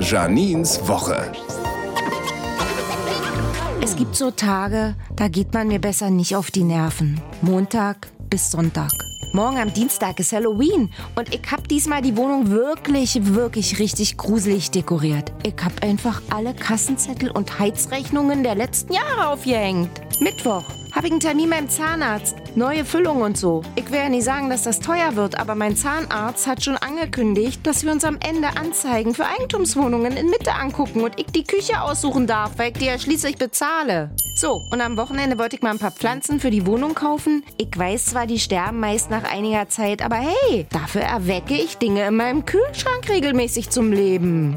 Janins Woche. Es gibt so Tage, da geht man mir besser nicht auf die Nerven. Montag bis Sonntag. Morgen am Dienstag ist Halloween und ich hab diesmal die Wohnung wirklich, wirklich richtig gruselig dekoriert. Ich hab einfach alle Kassenzettel und Heizrechnungen der letzten Jahre aufgehängt. Mittwoch einen Termin beim Zahnarzt. Neue Füllung und so. Ich will ja nicht sagen, dass das teuer wird, aber mein Zahnarzt hat schon angekündigt, dass wir uns am Ende Anzeigen für Eigentumswohnungen in Mitte angucken und ich die Küche aussuchen darf, weil ich die ja schließlich bezahle. So, und am Wochenende wollte ich mal ein paar Pflanzen für die Wohnung kaufen. Ich weiß zwar, die sterben meist nach einiger Zeit, aber hey, dafür erwecke ich Dinge in meinem Kühlschrank regelmäßig zum Leben.